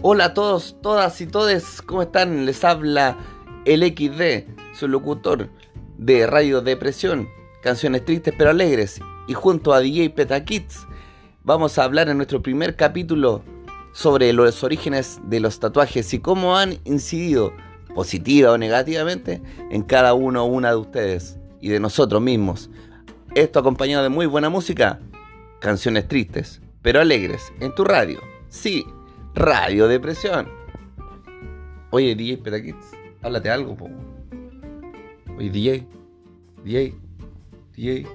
Hola a todos, todas y todes, ¿cómo están? Les habla el XD, su locutor de Radio Depresión, canciones tristes pero alegres, y junto a DJ Peta Kids vamos a hablar en nuestro primer capítulo sobre los orígenes de los tatuajes y cómo han incidido positiva o negativamente en cada uno o una de ustedes y de nosotros mismos. Esto acompañado de muy buena música, canciones tristes pero alegres en tu radio. Sí, Radio Depresión. Oye, DJ Petakids, háblate algo, po. Oye, DJ, DJ, DJ.